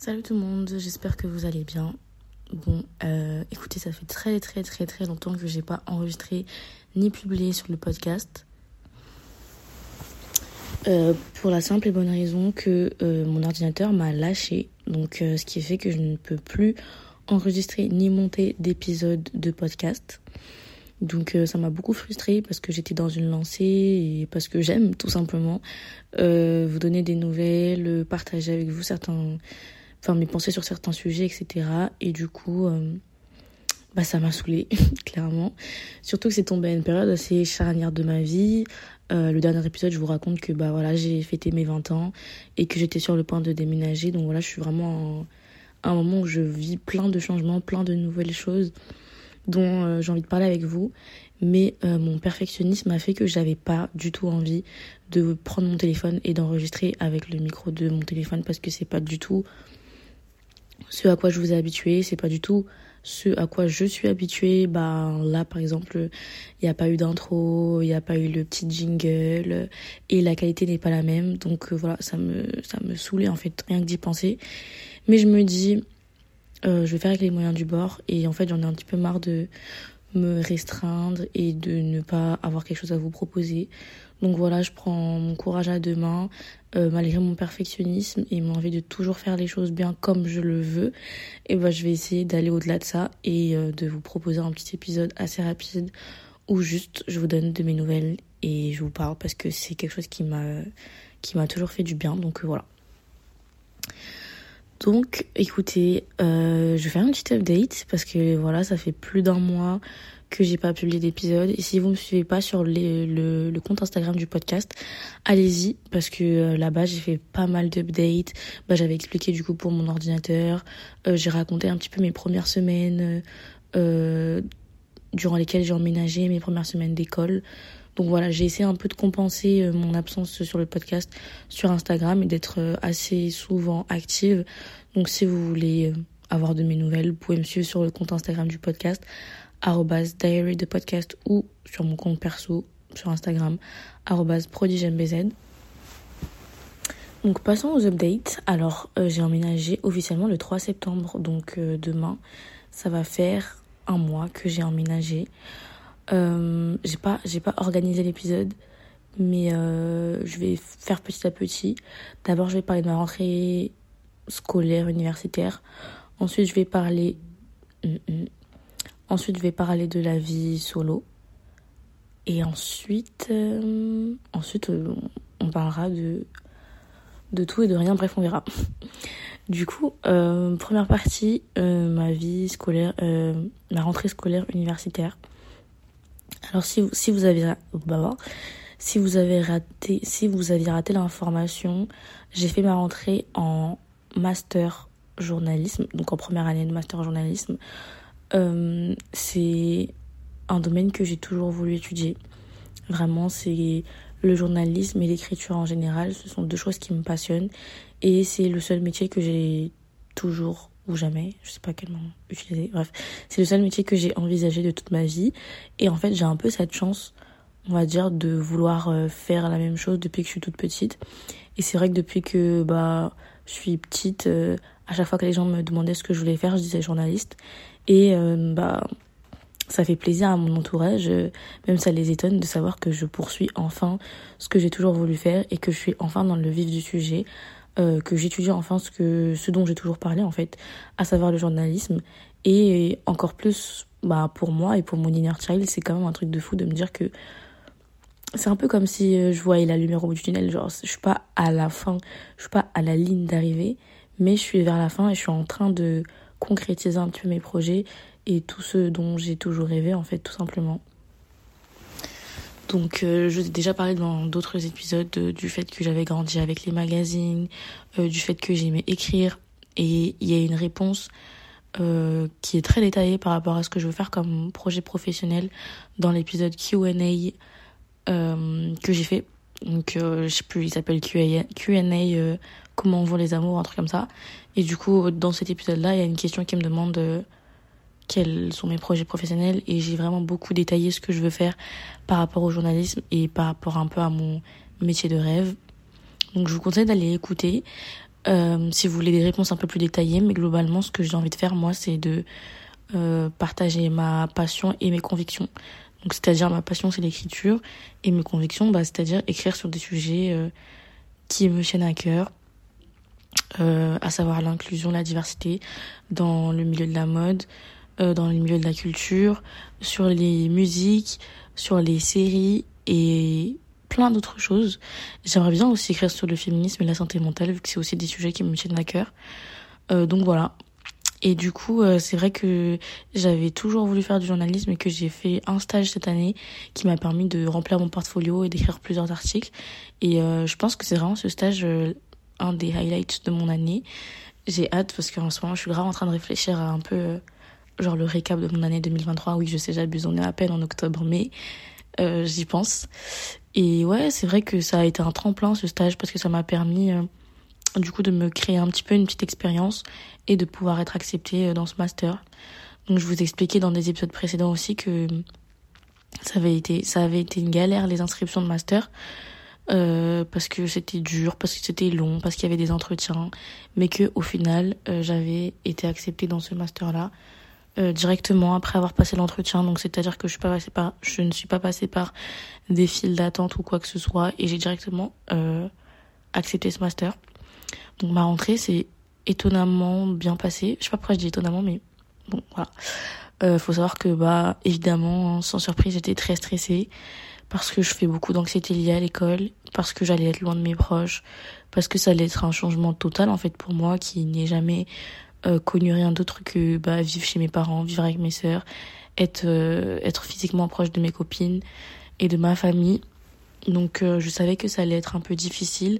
Salut tout le monde, j'espère que vous allez bien. Bon, euh, écoutez, ça fait très très très très longtemps que j'ai pas enregistré ni publié sur le podcast. Euh, pour la simple et bonne raison que euh, mon ordinateur m'a lâché. Donc, ce qui fait que je ne peux plus enregistrer ni monter d'épisodes de podcast. Donc ça m'a beaucoup frustrée parce que j'étais dans une lancée et parce que j'aime tout simplement vous donner des nouvelles, partager avec vous certains enfin mes pensées sur certains sujets, etc. Et du coup, euh, bah ça m'a saoulée, clairement. Surtout que c'est tombé à une période assez charnière de ma vie. Euh, le dernier épisode, je vous raconte que bah voilà, j'ai fêté mes 20 ans et que j'étais sur le point de déménager. Donc voilà, je suis vraiment à un moment où je vis plein de changements, plein de nouvelles choses dont euh, j'ai envie de parler avec vous. Mais mon perfectionnisme a fait que j'avais pas du tout envie de prendre mon téléphone et d'enregistrer avec le micro de mon téléphone parce que c'est pas du tout ce à quoi je vous ai habitué, c'est pas du tout ce à quoi je suis habituée. Bah là par exemple, il n'y a pas eu d'intro, il n'y a pas eu le petit jingle et la qualité n'est pas la même. Donc euh, voilà, ça me ça me saoulait en fait rien que d'y penser. Mais je me dis euh, je vais faire avec les moyens du bord et en fait j'en ai un petit peu marre de me restreindre et de ne pas avoir quelque chose à vous proposer. Donc voilà, je prends mon courage à deux mains, euh, malgré mon perfectionnisme et mon envie de toujours faire les choses bien comme je le veux. Et ben je vais essayer d'aller au-delà de ça et euh, de vous proposer un petit épisode assez rapide où juste je vous donne de mes nouvelles et je vous parle parce que c'est quelque chose qui m'a qui m'a toujours fait du bien. Donc euh, voilà. Donc, écoutez, je vais faire une petite update parce que voilà, ça fait plus d'un mois que j'ai pas publié d'épisode. Et si vous me suivez pas sur le, compte Instagram du podcast, allez-y parce que euh, là-bas j'ai fait pas mal d'updates. Bah, j'avais expliqué du coup pour mon ordinateur. Euh, j'ai raconté un petit peu mes premières semaines durant lesquelles j'ai emménagé, mes premières semaines d'école. Donc voilà, j'ai essayé un peu de compenser euh, mon absence sur le podcast sur Instagram et d'être euh, assez souvent active. Donc si vous voulez euh, avoir de mes nouvelles, vous pouvez me suivre sur le compte Instagram du podcast, diary de podcast ou sur mon compte perso sur Instagram, prodigembz. Donc passons aux updates. Alors j'ai emménagé officiellement le 3 septembre, donc demain ça va faire un mois que j'ai emménagé. Euh, j'ai pas j'ai pas organisé l'épisode mais euh, je vais faire petit à petit. D'abord, je vais parler de ma rentrée scolaire universitaire. Ensuite, je vais parler mm, mm. Ensuite je vais parler de la vie solo. Et ensuite euh, ensuite on parlera de de tout et de rien, bref, on verra. Du coup, première partie, ma vie scolaire, ma rentrée scolaire universitaire. Alors si vous, si vous avez bah, si vous avez raté si vous aviez raté l'information, j'ai fait ma rentrée en master journalisme, donc en première année de master journalisme. Euh, c'est un domaine que j'ai toujours voulu étudier. Vraiment, c'est le journalisme et l'écriture en général, ce sont deux choses qui me passionnent et c'est le seul métier que j'ai toujours ou jamais, je sais pas quel nom utiliser. Bref, c'est le seul métier que j'ai envisagé de toute ma vie. Et en fait, j'ai un peu cette chance, on va dire, de vouloir euh, faire la même chose depuis que je suis toute petite. Et c'est vrai que depuis que bah je suis petite, euh, à chaque fois que les gens me demandaient ce que je voulais faire, je disais journaliste. Et euh, bah ça fait plaisir à mon entourage, même ça les étonne de savoir que je poursuis enfin ce que j'ai toujours voulu faire et que je suis enfin dans le vif du sujet. Euh, que j'étudie enfin ce, dont j'ai toujours parlé en fait, à savoir le journalisme. Et encore plus bah, pour moi et pour mon inner child, c'est quand même un truc de fou de me dire que c'est un peu comme si euh, je voyais la lumière au bout du tunnel. Genre, je suis pas à la fin, je suis pas à la ligne d'arrivée, mais je suis vers la fin et je suis en train de concrétiser un petit peu mes projets et tout ce dont j'ai toujours rêvé en fait, tout simplement. Donc euh, je vous ai déjà parlé dans d'autres épisodes du fait que j'avais grandi avec les magazines, euh, du fait que j'aimais écrire et il y a une réponse euh, qui est très détaillée par rapport à ce que je veux faire comme projet professionnel dans l'épisode Q&A que j'ai fait. Donc je sais plus, il s'appelle Q&A comment vont les amours, un truc comme ça. Et du coup dans cet épisode là, il y a une question qui me demande quels sont mes projets professionnels et j'ai vraiment beaucoup détaillé ce que je veux faire par rapport au journalisme et par rapport un peu à mon métier de rêve. Donc je vous conseille d'aller écouter. Euh, si vous voulez des réponses un peu plus détaillées, mais globalement, ce que j'ai envie de faire, moi, c'est de euh, partager ma passion et mes convictions. Donc, c'est-à-dire, ma passion, c'est l'écriture, et mes convictions, bah, c'est-à-dire écrire sur des sujets euh, qui me tiennent à cœur, euh, à savoir l'inclusion, la diversité dans le milieu de la mode, euh, dans le milieu de la culture, sur les musiques, sur les séries et plein d'autres choses. J'aimerais bien aussi écrire sur le féminisme et la santé mentale, vu que c'est aussi des sujets qui me tiennent à cœur. Euh, donc voilà. Et du coup, c'est vrai que j'avais toujours voulu faire du journalisme et que j'ai fait un stage cette année qui m'a permis de remplir mon portfolio et d'écrire plusieurs articles. Et je pense que c'est vraiment ce stage un des highlights de mon année. J'ai hâte parce qu'en ce moment, je suis grave en train de réfléchir à un peu genre le récap de mon année 2023. Oui, je sais, j'abuse, on est à peine en octobre, mais j'y pense. Et ouais, c'est vrai que ça a été un tremplin ce stage parce que ça m'a permis du coup de me créer un petit peu une petite expérience et de pouvoir être acceptée euh, dans ce master. Donc je vous expliquais dans des épisodes précédents aussi que ça avait été ça avait été une galère les inscriptions de master euh, parce que c'était dur, parce que c'était long, parce qu'il y avait des entretiens, mais que au final euh, j'avais été acceptée dans ce master là euh, directement après avoir passé l'entretien. Donc c'est-à-dire que je suis pas passée par je ne suis pas passée par des files d'attente ou quoi que ce soit et j'ai directement euh, accepté ce master. Donc ma rentrée c'est étonnamment bien passé. Je sais pas pourquoi je dis étonnamment, mais bon, voilà. Faut savoir que, bah, évidemment, sans surprise, j'étais très stressée parce que je fais beaucoup d'anxiété liée à l'école, parce que j'allais être loin de mes proches, parce que ça allait être un changement total, en fait, pour moi, qui n'ai jamais euh, connu rien d'autre que, bah, vivre chez mes parents, vivre avec mes sœurs, être, euh, être physiquement proche de mes copines et de ma famille. Donc euh, je savais que ça allait être un peu difficile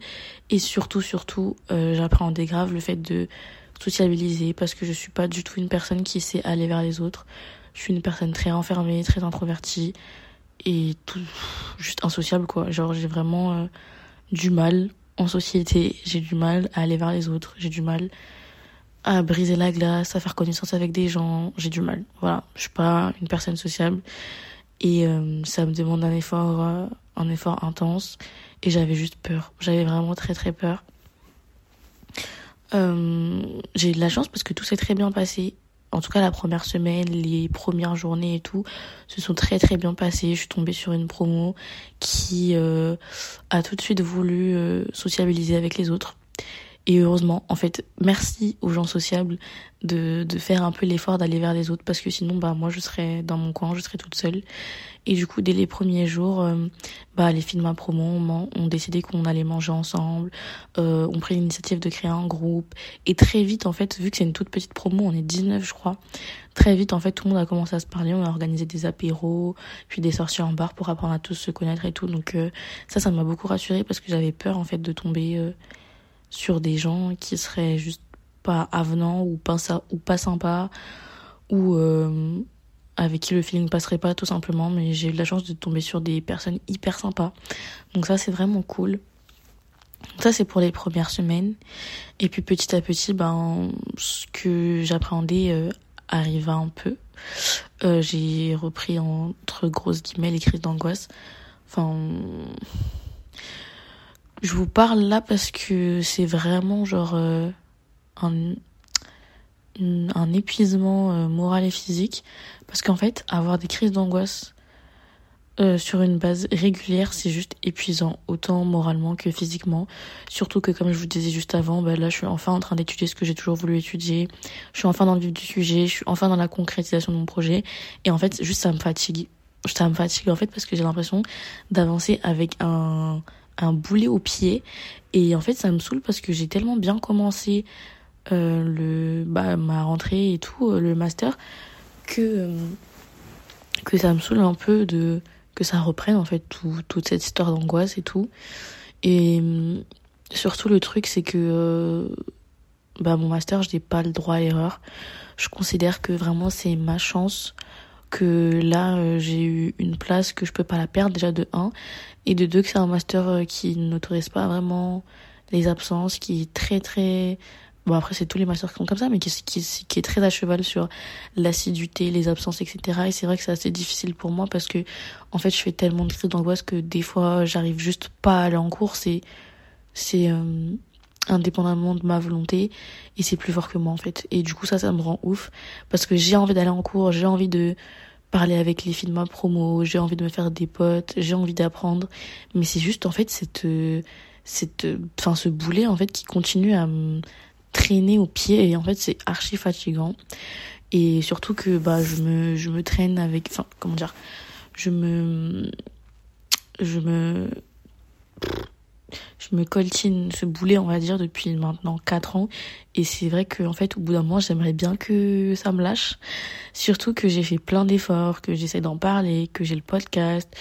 et surtout surtout euh, j'appréhendais grave le fait de sociabiliser parce que je suis pas du tout une personne qui sait aller vers les autres. Je suis une personne très enfermée, très introvertie et tout juste insociable quoi. Genre j'ai vraiment euh, du mal en société, j'ai du mal à aller vers les autres, j'ai du mal à briser la glace, à faire connaissance avec des gens, j'ai du mal. Voilà, je suis pas une personne sociable. Et euh, ça me demande un effort euh, un effort intense. Et j'avais juste peur. J'avais vraiment très très peur. J'ai eu de la chance parce que tout s'est très bien passé en tout cas la première semaine les premières journées et tout se sont très très bien passées. Je suis tombée sur une promo qui euh, a tout de suite voulu euh, sociabiliser avec les autres et heureusement, en fait, merci aux gens sociables de, faire un peu l'effort d'aller vers les autres parce que sinon, bah, moi, je serais dans mon coin, je serais toute seule. Et du coup, dès les premiers jours, euh, bah, les films à promo ont, ont décidé qu'on allait manger ensemble. Euh, on pris l'initiative de créer un groupe. Et très vite, en fait, vu que c'est une toute petite promo, on est 19, je crois. Très vite, en fait, tout le monde a commencé à se parler. On a organisé des apéros, puis des sorties en bar pour apprendre à tous se connaître et tout. Donc, euh, ça, ça m'a beaucoup rassurée parce que j'avais peur, en fait, de tomber euh, sur des gens qui seraient juste pas avenants ou pas, ou pas sympas ou euh, avec qui le feeling passerait pas tout simplement. Mais j'ai eu la chance de tomber sur des personnes hyper sympas. Donc ça c'est vraiment cool. Ça c'est pour les premières semaines. Et puis petit à petit ben ce que j'appréhendais euh, arriva un peu. Euh, j'ai repris entre grosses guillemets les crises d'angoisse. Enfin je vous parle là parce que c'est vraiment genre euh, un, un épuisement euh, moral et physique. Parce qu'en fait, avoir des crises d'angoisse euh, sur une base régulière, c'est juste épuisant, autant moralement que physiquement. Surtout que, comme je vous disais juste avant, bah là, je suis enfin en train d'étudier ce que j'ai toujours voulu étudier. Je suis enfin dans le vif du sujet, je suis enfin dans la concrétisation de mon projet. Et en fait, juste ça me fatigue. Ça me fatigue en fait parce que j'ai l'impression d'avancer avec un un boulet au pied. Et en fait, ça me saoule parce que j'ai tellement bien commencé euh, le, bah, ma rentrée et tout, euh, le master, que, euh, que ça me saoule un peu de que ça reprenne en fait tout, toute cette histoire d'angoisse et tout. Et surtout le truc, c'est que bah, mon master, je n'ai pas le droit à l'erreur. Je considère que vraiment c'est ma chance que là euh, j'ai eu une place que je peux pas la perdre déjà de 1 et de 2 que c'est un master euh, qui n'autorise pas vraiment les absences qui est très très bon après c'est tous les masters qui sont comme ça mais qui, qui, qui est très à cheval sur l'assiduité les absences etc et c'est vrai que c'est assez difficile pour moi parce que en fait je fais tellement de crises d'angoisse que des fois j'arrive juste pas à aller en cours. C'est c'est euh, indépendamment de ma volonté et c'est plus fort que moi en fait. Et du coup ça ça me rend ouf parce que j'ai envie d'aller en cours j'ai envie de parler avec les filles de ma promo j'ai envie de me faire des potes j'ai envie d'apprendre. Mais c'est juste en fait cette cette enfin ce boulet en fait qui continue à me traîner au pied et en fait c'est archi fatigant. Et surtout que bah je me je me traîne avec enfin comment dire je me je me je me coltine ce boulet, on va dire, depuis maintenant 4 ans. Et c'est vrai qu'en fait, au bout d'un moment, j'aimerais bien que ça me lâche. Surtout que j'ai fait plein d'efforts, que j'essaie d'en parler, que j'ai le podcast,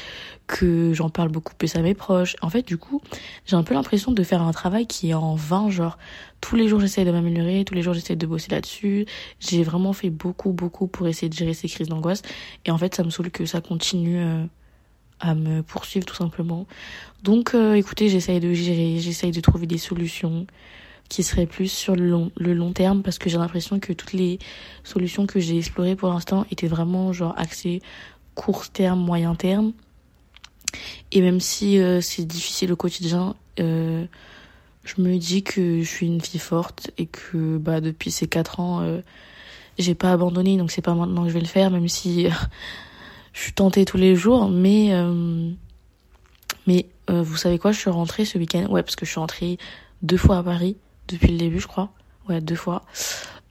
que j'en parle beaucoup plus à mes proches. En fait, du coup, j'ai un peu l'impression de faire un travail qui est en vain, genre, tous les jours j'essaie de m'améliorer, tous les jours j'essaie de bosser là-dessus. J'ai vraiment fait beaucoup, beaucoup pour essayer de gérer ces crises d'angoisse. Et en fait, ça me saoule que ça continue euh, à me poursuivre tout simplement. Donc euh, écoutez, j'essaye de gérer, j'essaye de trouver des solutions qui seraient plus sur le long, le long terme parce que j'ai l'impression que toutes les solutions que j'ai explorées pour l'instant étaient vraiment genre axées court terme, moyen terme. Et même si euh, c'est difficile au quotidien, euh, je me dis que je suis une fille forte et que bah depuis ces quatre ans, euh, j'ai pas abandonné, donc c'est pas maintenant que je vais le faire, même si je suis tentée tous les jours, mais euh, mais euh, vous savez quoi, je suis rentrée ce week-end, ouais, parce que je suis rentrée deux fois à Paris depuis le début, je crois, ouais, deux fois.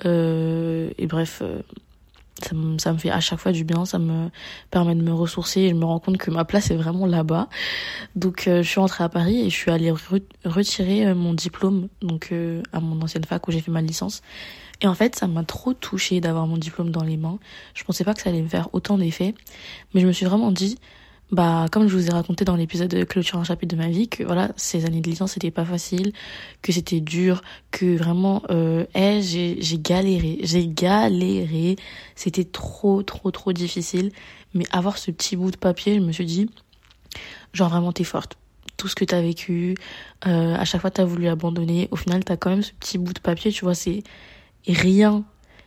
Euh, et bref, ça me, ça me fait à chaque fois du bien, ça me permet de me ressourcer et je me rends compte que ma place est vraiment là-bas. Donc je suis rentrée à Paris et je suis allée retirer mon diplôme donc à mon ancienne fac où j'ai fait ma licence. Et en fait, ça m'a trop touchée d'avoir mon diplôme dans les mains. Je pensais pas que ça allait me faire autant d'effet, mais je me suis vraiment dit, bah comme je vous ai raconté dans l'épisode de clôture un chapitre de ma vie, que voilà, ces années de licence c'était pas facile, que c'était dur, que vraiment, euh, j'ai j'ai galéré, j'ai galéré, c'était trop trop trop difficile. Mais avoir ce petit bout de papier, je me suis dit, genre vraiment t'es forte tout ce que t'as vécu, euh, à chaque fois t'as voulu abandonner, au final t'as quand même ce petit bout de papier, tu vois, c'est rien.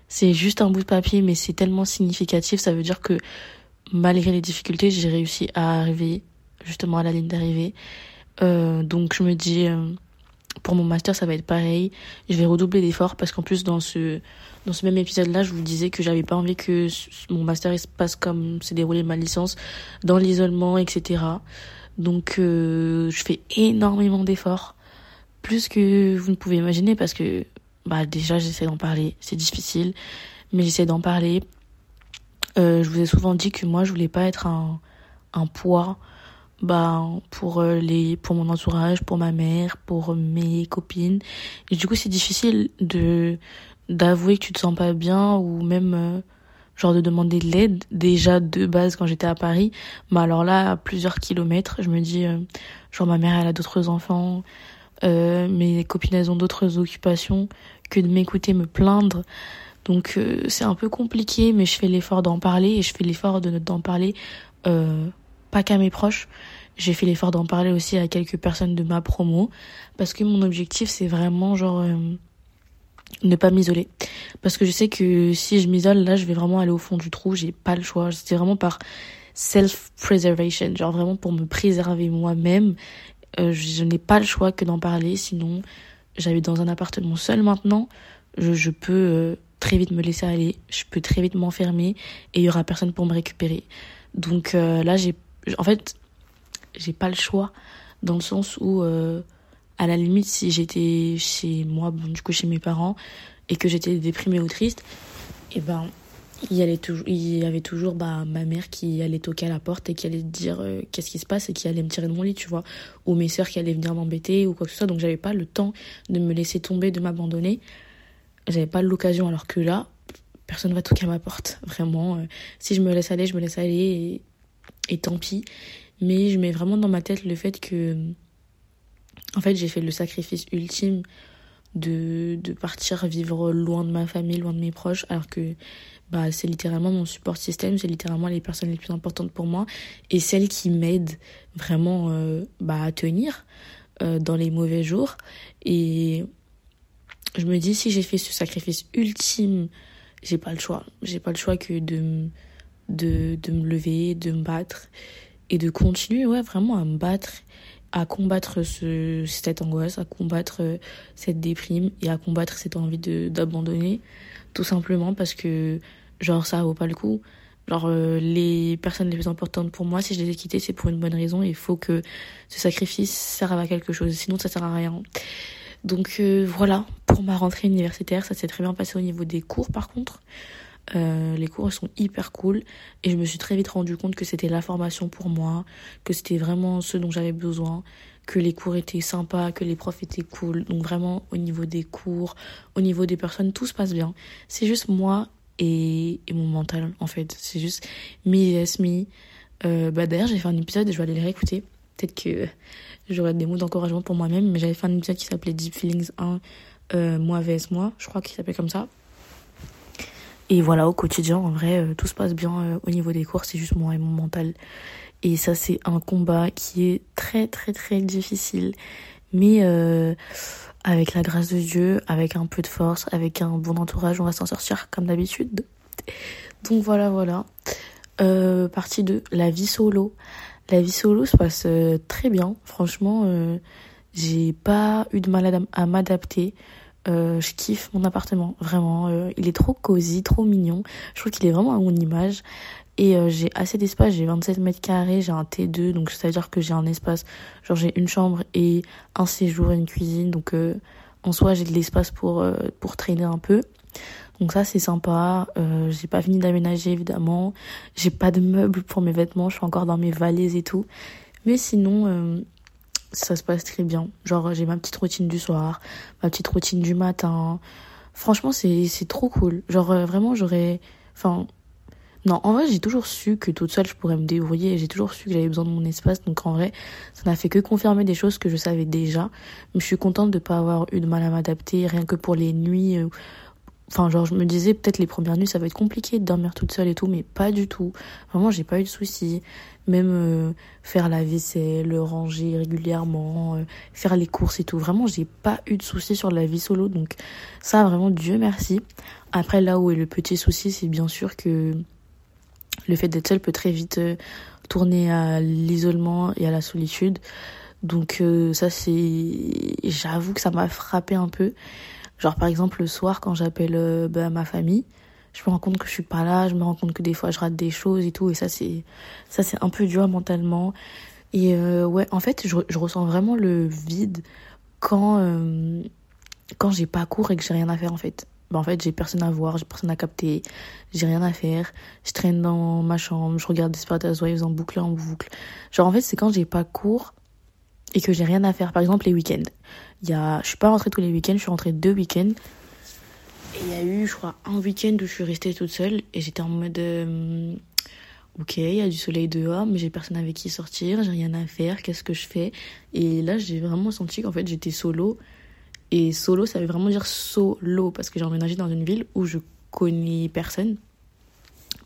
C'est juste un bout de papier, mais c'est tellement significatif. Ça veut dire que malgré les difficultés, j'ai réussi à arriver justement à la ligne d'arrivée. Euh, donc je me dis, euh, pour mon master, ça va être pareil. Je vais redoubler d'efforts parce qu'en plus, dans ce, dans ce même épisode-là, je vous disais que j'avais pas envie que mon master se passe comme s'est déroulé ma licence, dans l'isolement, etc. Donc euh, je fais énormément d'efforts. Plus que vous ne pouvez imaginer parce que bah déjà j'essaie d'en parler. C'est difficile, mais j'essaie d'en parler. Euh, je vous ai souvent dit que moi je voulais pas être un, un poids bah pour euh, les pour mon entourage, pour ma mère, pour mes copines. Et du coup c'est difficile de d'avouer que tu te sens pas bien ou même euh, genre de demander de l'aide déjà de base quand j'étais à Paris mais alors là à plusieurs kilomètres je me dis genre ma mère elle a d'autres enfants euh, mes copines elles ont d'autres occupations que de m'écouter me plaindre. Donc euh, c'est un peu compliqué, mais je fais l'effort d'en parler et je fais l'effort de d'en parler euh, pas qu'à mes proches. J'ai fait l'effort d'en parler aussi à quelques personnes de ma promo parce que mon objectif c'est vraiment genre euh, ne pas m'isoler parce que je sais que si je m'isole là je vais vraiment aller au fond du trou j'ai pas le choix c'est vraiment par self preservation genre vraiment pour me préserver moi-même euh, je n'ai pas le choix que d'en parler, sinon j'habite dans un appartement seul maintenant, je, je peux euh, très vite me laisser aller, je peux très vite m'enfermer et il y aura personne pour me récupérer. Donc euh, là, j'ai, en fait, j'ai pas le choix dans le sens où, à la limite, si j'étais chez moi, bon, du coup chez mes parents, et que j'étais déprimée ou triste, et eh ben il y, toujours, il y avait toujours bah, ma mère qui allait toquer à la porte et qui allait dire euh, qu'est-ce qui se passe et qui allait me tirer de mon lit, tu vois. Ou mes sœurs qui allaient venir m'embêter ou quoi que ce soit. Donc j'avais pas le temps de me laisser tomber, de m'abandonner. J'avais pas l'occasion alors que là, personne va toquer à ma porte. Vraiment, euh, si je me laisse aller, je me laisse aller et tant pis. Mais je mets vraiment dans ma tête le fait que, en fait, j'ai fait le sacrifice ultime de, de partir vivre loin de ma famille, loin de mes proches, alors que bah, c'est littéralement mon support système, c'est littéralement les personnes les plus importantes pour moi et celles qui m'aident vraiment euh, bah, à tenir euh, dans les mauvais jours. Et je me dis, si j'ai fait ce sacrifice ultime, j'ai pas le choix. J'ai pas le choix que de, de, de me lever, de me battre et de continuer, ouais, vraiment à me battre à combattre ce, cette angoisse, à combattre cette déprime et à combattre cette envie d'abandonner, tout simplement parce que genre ça vaut pas le coup. Genre les personnes les plus importantes pour moi, si je les ai quittées, c'est pour une bonne raison. Il faut que ce sacrifice serve à quelque chose, sinon ça sert à rien. Donc voilà pour ma rentrée universitaire, ça s'est très bien passé au niveau des cours par contre. Euh, les cours sont hyper cool et je me suis très vite rendu compte que c'était la formation pour moi, que c'était vraiment ce dont j'avais besoin, que les cours étaient sympas, que les profs étaient cool. Donc vraiment au niveau des cours, au niveau des personnes, tout se passe bien. C'est juste moi et, mon mental en fait. C'est juste me yes me. Euh, bah d'ailleurs j'ai fait un épisode et je vais aller le réécouter. Peut-être que j'aurai des mots d'encouragement pour moi-même, mais j'avais fait un épisode qui s'appelait Deep Feelings 1, euh, moi vs moi, je crois qu'il s'appelait comme ça. Et voilà, au quotidien, en vrai, euh, tout se passe bien euh, au niveau des cours, c'est juste moi et mon mental. Et ça, c'est un combat qui est très, très, très difficile. Mais euh, avec la grâce de Dieu, avec un peu de force, avec un bon entourage, on va s'en sortir comme d'habitude. Donc voilà, voilà. Partie 2, la vie solo. La vie solo se passe très bien. Franchement, j'ai pas eu de mal à m'adapter. Euh, je kiffe mon appartement, vraiment. Euh, il est trop cosy, trop mignon. Je trouve qu'il est vraiment à mon image. Et euh, j'ai assez d'espace, j'ai 27 mètres carrés, j'ai un T2, donc c'est-à-dire que j'ai un espace, genre j'ai une chambre et un séjour et une cuisine. Donc en soi, j'ai de l'espace pour, pour traîner un peu. Donc ça, c'est sympa. j'ai pas fini d'aménager, évidemment. J'ai pas de meubles pour mes vêtements, je suis encore dans mes valises et tout. Mais sinon, ça se passe très bien. Genre, j'ai ma petite routine du soir, ma petite routine du matin. Franchement, c'est, trop cool. Genre, euh, vraiment, j'aurais. Enfin. Non, en vrai, j'ai toujours su que toute seule, je pourrais me débrouiller. J'ai toujours su que j'avais besoin de mon espace. Donc, en vrai, ça n'a fait que confirmer des choses que je savais déjà. Mais je suis contente de ne pas avoir eu de mal à m'adapter, rien que pour les nuits. Euh, enfin, genre, je me disais, peut-être les premières nuits, ça va être compliqué de dormir toute seule et tout, mais pas du tout. Vraiment, j'ai pas eu de soucis même euh, faire la vaisselle, ranger régulièrement, euh, faire les courses et tout. Vraiment, j'ai pas eu de soucis sur la vie solo, donc ça, vraiment, Dieu merci. Après, là où est le petit souci, c'est bien sûr que le fait d'être seule peut très vite euh, tourner à l'isolement et à la solitude. Donc ça, c'est... J'avoue que ça m'a frappé un peu. Genre, par exemple, le soir, quand j'appelle bah, ma famille, je me rends compte que je suis pas là, je me rends compte que des fois je rate des choses et tout, et ça c'est ça c'est un peu dur mentalement. Et euh, ouais, en fait, je, je, ressens vraiment le vide quand euh, quand j'ai pas cours et que j'ai rien à faire en fait. Bah, en fait, j'ai personne à voir, j'ai personne à capter, j'ai rien à faire. Je traîne dans ma chambre, je regarde Desperate Housewives en boucle en boucle. Genre en fait, c'est quand j'ai pas cours et que j'ai rien à faire. Par exemple, les week-ends. Il y a, je suis pas rentrée tous les week-ends, je suis rentrée deux week-ends. Et il y a eu, je crois, un week-end où je suis restée toute seule et j'étais en mode euh, ok, il y a du soleil dehors, mais j'ai personne avec qui sortir, j'ai rien à faire, qu'est-ce que je fais? Et là, j'ai vraiment senti qu'en fait, j'étais solo. Et solo, ça veut vraiment dire solo parce que j'ai emménagé dans une ville où je connais personne.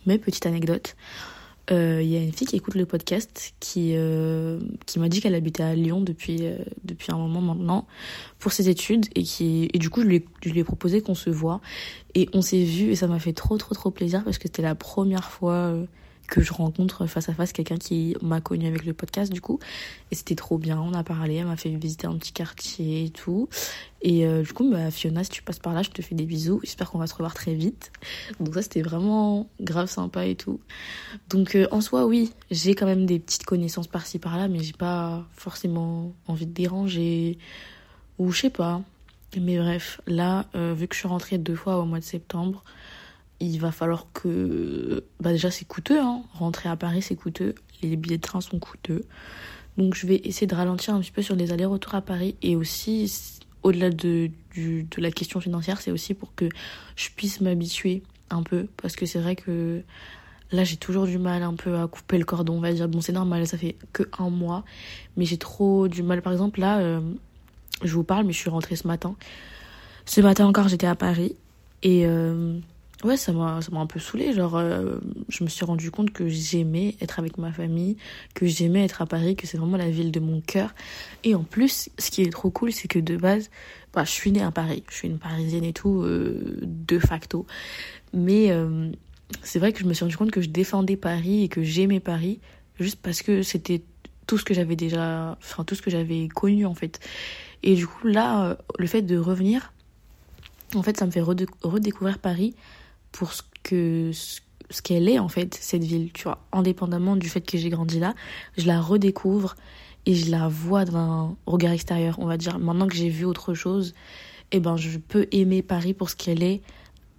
Mais petite anecdote, il euh, y a une fille qui écoute le podcast qui, euh, qui m'a dit qu'elle habitait à Lyon depuis, euh, depuis un moment maintenant pour ses études et, qui, et du coup je lui, ai, je lui proposé qu'on se voit. Et on s'est vu et ça m'a fait trop trop trop plaisir parce que c'était la première fois que je rencontre face à face quelqu'un qui m'a connu avec le podcast du coup. Et c'était trop bien on a parlé elle m'a fait visiter un petit quartier et tout. Et euh, du coup bah, Fiona si tu passes par là je te fais des bisous. J'espère qu'on va se revoir très vite. Donc ça c'était vraiment grave sympa et tout. Donc euh, en soi oui j'ai quand même des petites connaissances par-ci par-là mais j'ai pas forcément envie de déranger ou je sais pas. Mais bref là euh, vu que je suis rentrée deux fois au mois de septembre il va falloir que... Bah déjà c'est coûteux, hein. rentrer à Paris c'est coûteux, les billets de train sont coûteux. Donc je vais essayer de ralentir un petit peu sur les allers-retours à Paris et aussi au-delà de, de la question financière, c'est aussi pour que je puisse m'habituer un peu parce que c'est vrai que là j'ai toujours du mal un peu à couper le cordon, on va dire. Bon c'est normal, ça fait que un mois, mais j'ai trop du mal. Par exemple là, euh, je vous parle, mais je suis rentrée ce matin. Ce matin encore j'étais à Paris et... Euh, ouais, ça m'a, ça m'a un peu saoulé. Genre, euh, je me suis rendu compte que j'aimais être avec ma famille, que j'aimais être à Paris, que c'est vraiment la ville de mon cœur. Et en plus, ce qui est trop cool, c'est que de base, bah, je suis née à Paris. Je suis une parisienne et tout, euh, de facto. Mais euh, c'est vrai que je me suis rendu compte que je défendais Paris et que j'aimais Paris juste parce que c'était tout ce que j'avais déjà, enfin tout ce que j'avais connu en fait. Et du coup là, euh, le fait de revenir, en fait, ça me fait redécouvrir Paris pour ce que ce qu'elle est en fait cette ville, tu vois, indépendamment du fait que j'ai grandi là, je la redécouvre et je la vois d'un regard extérieur, on va dire. Maintenant que j'ai vu autre chose, eh ben je peux aimer Paris pour ce qu'elle est,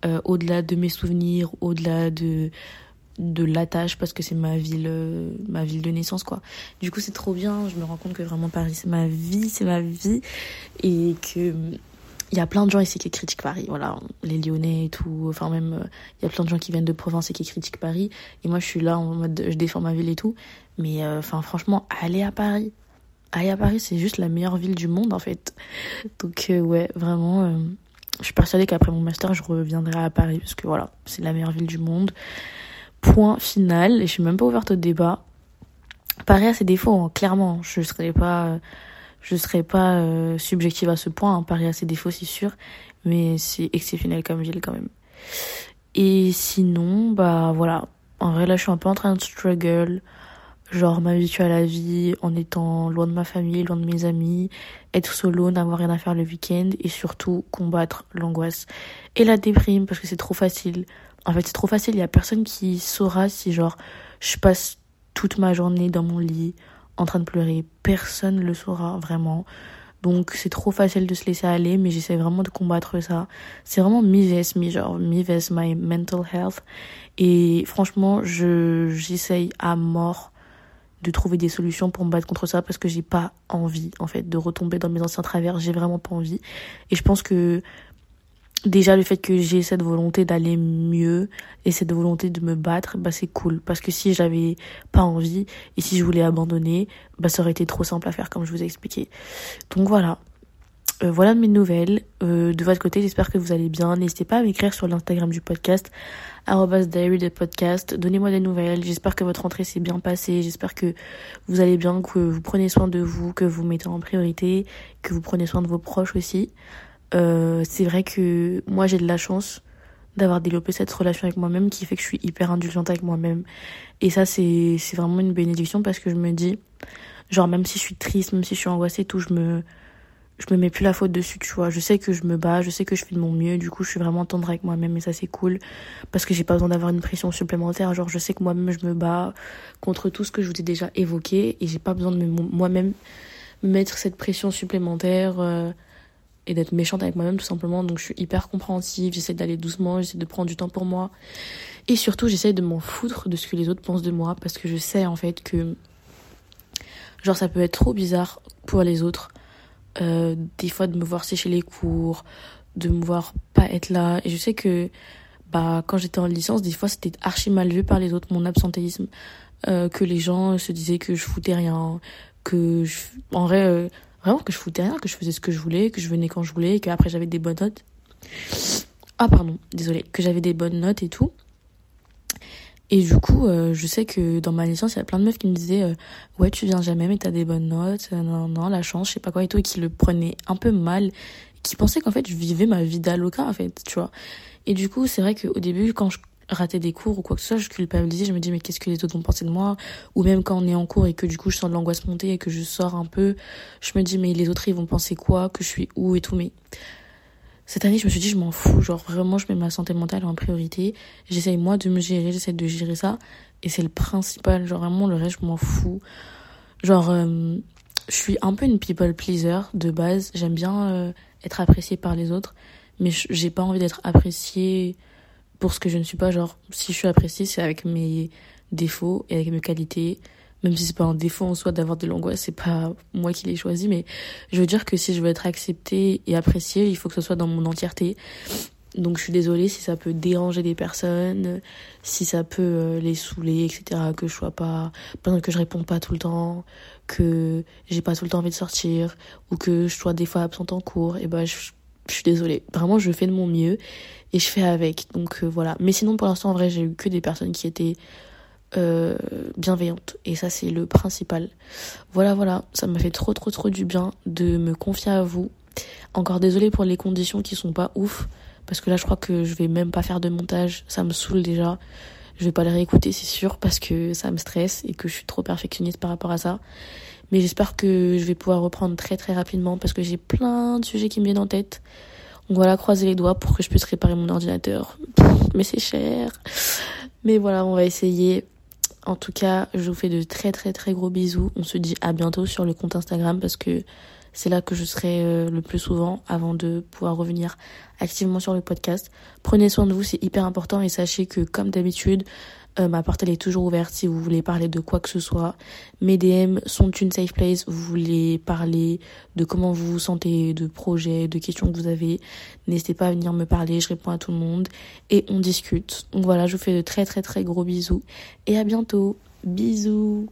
euh, au-delà de mes souvenirs, au-delà de de l'attache parce que c'est ma ville euh, ma ville de naissance quoi. Du coup, c'est trop bien, je me rends compte que vraiment Paris c'est ma vie, c'est ma vie et que il y a plein de gens ici qui critiquent Paris, voilà, les Lyonnais et tout, enfin même euh, il y a plein de gens qui viennent de province et qui critiquent Paris et moi je suis là en mode je défends ma ville et tout, mais enfin franchement, aller à Paris, aller à Paris, c'est juste la meilleure ville du monde en fait. Donc ouais, vraiment je suis persuadée qu'après mon master, je reviendrai à Paris parce que voilà, c'est la meilleure ville du monde. Point final, et je suis même pas ouverte au débat. Paris a ses défauts, hein, clairement. Je serais pas, je serais pas euh, subjective à ce point. Hein. Paris a ses défauts, c'est sûr, mais c'est exceptionnel comme ville quand même. Et sinon, bah voilà. En vrai, là, je suis un peu en train de struggle genre m'habituer à la vie en étant loin de ma famille, loin de mes amis, être solo, n'avoir rien à faire le week-end et surtout combattre l'angoisse et la déprime parce que c'est trop facile. En fait, c'est trop facile, il y a personne qui saura si genre je passe toute ma journée dans mon lit en train de pleurer, personne le saura vraiment. Donc c'est trop facile de se laisser aller, mais j'essaie vraiment de combattre ça. C'est vraiment mi vs mi genre mi vs my mental health. Et franchement, je j'essaye à mort de trouver des solutions pour me battre contre ça parce que j'ai pas envie en fait de retomber dans mes anciens travers, j'ai vraiment pas envie et je pense que déjà le fait que j'ai cette volonté d'aller mieux et cette volonté de me battre, bah c'est cool parce que si j'avais pas envie et si je voulais abandonner, bah ça aurait été trop simple à faire comme je vous ai expliqué. Donc voilà. Euh, voilà mes nouvelles. Euh, de votre côté, j'espère que vous allez bien. N'hésitez pas à m'écrire sur l'Instagram du podcast, diary de podcast. Donnez-moi des nouvelles. J'espère que votre rentrée s'est bien passée. J'espère que vous allez bien, que vous prenez soin de vous, que vous mettez en priorité, que vous prenez soin de vos proches aussi. Euh, c'est vrai que moi j'ai de la chance d'avoir développé cette relation avec moi-même qui fait que je suis hyper indulgente avec moi-même. Et ça c'est vraiment une bénédiction parce que je me dis genre même si je suis triste, même si je suis angoissée tout, je me je me mets plus la faute dessus, tu vois. Je sais que je me bats, je sais que je fais de mon mieux, du coup, je suis vraiment tendre avec moi-même et ça c'est cool parce que j'ai pas besoin d'avoir une pression supplémentaire. Genre, je sais que moi-même je me bats contre tout ce que je vous ai déjà évoqué et j'ai pas besoin de moi-même mettre cette pression supplémentaire euh, et d'être méchante avec moi-même tout simplement. Donc, je suis hyper compréhensive, j'essaie d'aller doucement, j'essaie de prendre du temps pour moi et surtout, j'essaie de m'en foutre de ce que les autres pensent de moi parce que je sais en fait que genre ça peut être trop bizarre pour les autres euh, des fois de me voir sécher les cours, de me voir pas être là. Et je sais que bah quand j'étais en licence, des fois c'était archi mal vu par les autres mon absentéisme, euh, que les gens se disaient que je foutais rien, que je, en vrai euh, vraiment que je foutais rien, que je faisais ce que je voulais, que je venais quand je voulais, que après j'avais des bonnes notes. Ah pardon, désolé, que j'avais des bonnes notes et tout. Et du coup, euh, je sais que dans ma licence, il y a plein de meufs qui me disaient euh, ouais, tu viens jamais mais t'as des bonnes notes, euh, non non, la chance, je sais pas quoi et tout et qui le prenaient un peu mal, qui pensaient qu'en fait, je vivais ma vie d'aloca en fait, tu vois. Et du coup, c'est vrai qu'au début quand je ratais des cours ou quoi que ce soit, je culpabilisais, je me dis mais qu'est-ce que les autres vont penser de moi? Ou même quand on est en cours et que du coup, je sens de l'angoisse monter et que je sors un peu, je me dis mais les autres ils vont penser quoi, que je suis où et tout mais cette année, je me suis dit, je m'en fous. Genre, vraiment, je mets ma santé mentale en priorité. J'essaye, moi, de me gérer. J'essaie de gérer ça. Et c'est le principal. Genre, vraiment, le reste, je m'en fous. Genre, euh, je suis un peu une people pleaser de base. J'aime bien euh, être appréciée par les autres. Mais j'ai pas envie d'être appréciée pour ce que je ne suis pas. Genre, si je suis appréciée, c'est avec mes défauts et avec mes qualités même si c'est pas un défaut en soi d'avoir de l'angoisse, c'est pas moi qui l'ai choisi, mais je veux dire que si je veux être acceptée et appréciée, il faut que ce soit dans mon entièreté. Donc je suis désolée si ça peut déranger des personnes, si ça peut euh, les saouler, etc. Que je sois pas, par que je réponds pas tout le temps, que j'ai pas tout le temps envie de sortir, ou que je sois des fois absente en cours, et ben je, suis désolée. Vraiment je fais de mon mieux et je fais avec. Donc euh, voilà. Mais sinon pour l'instant en vrai j'ai eu que des personnes qui étaient euh, bienveillante. Et ça, c'est le principal. Voilà, voilà, ça m'a fait trop, trop, trop du bien de me confier à vous. Encore désolé pour les conditions qui sont pas ouf. Parce que là, je crois que je vais même pas faire de montage. Ça me saoule déjà. Je vais pas les réécouter, c'est sûr, parce que ça me stresse et que je suis trop perfectionniste par rapport à ça. Mais j'espère que je vais pouvoir reprendre très très rapidement parce que j'ai plein de sujets qui me viennent en tête. Donc voilà, croiser les doigts pour que je puisse réparer mon ordinateur. mais c'est cher. Mais voilà, on va essayer. En tout cas, je vous fais de très très très gros bisous. On se dit à bientôt sur le compte Instagram parce que c'est là que je serai euh, le plus souvent avant de pouvoir revenir activement sur le podcast. Prenez soin de vous, c'est hyper important et sachez que comme d'habitude, euh, ma porte elle est toujours ouverte si vous voulez parler de quoi que ce soit. Mes DM sont une safe place. Vous voulez parler de comment vous vous sentez, de projets, de questions que vous avez. N'hésitez pas à venir me parler. Je réponds à tout le monde et on discute. Donc voilà, je vous fais de très très très gros bisous et à bientôt. Bisous.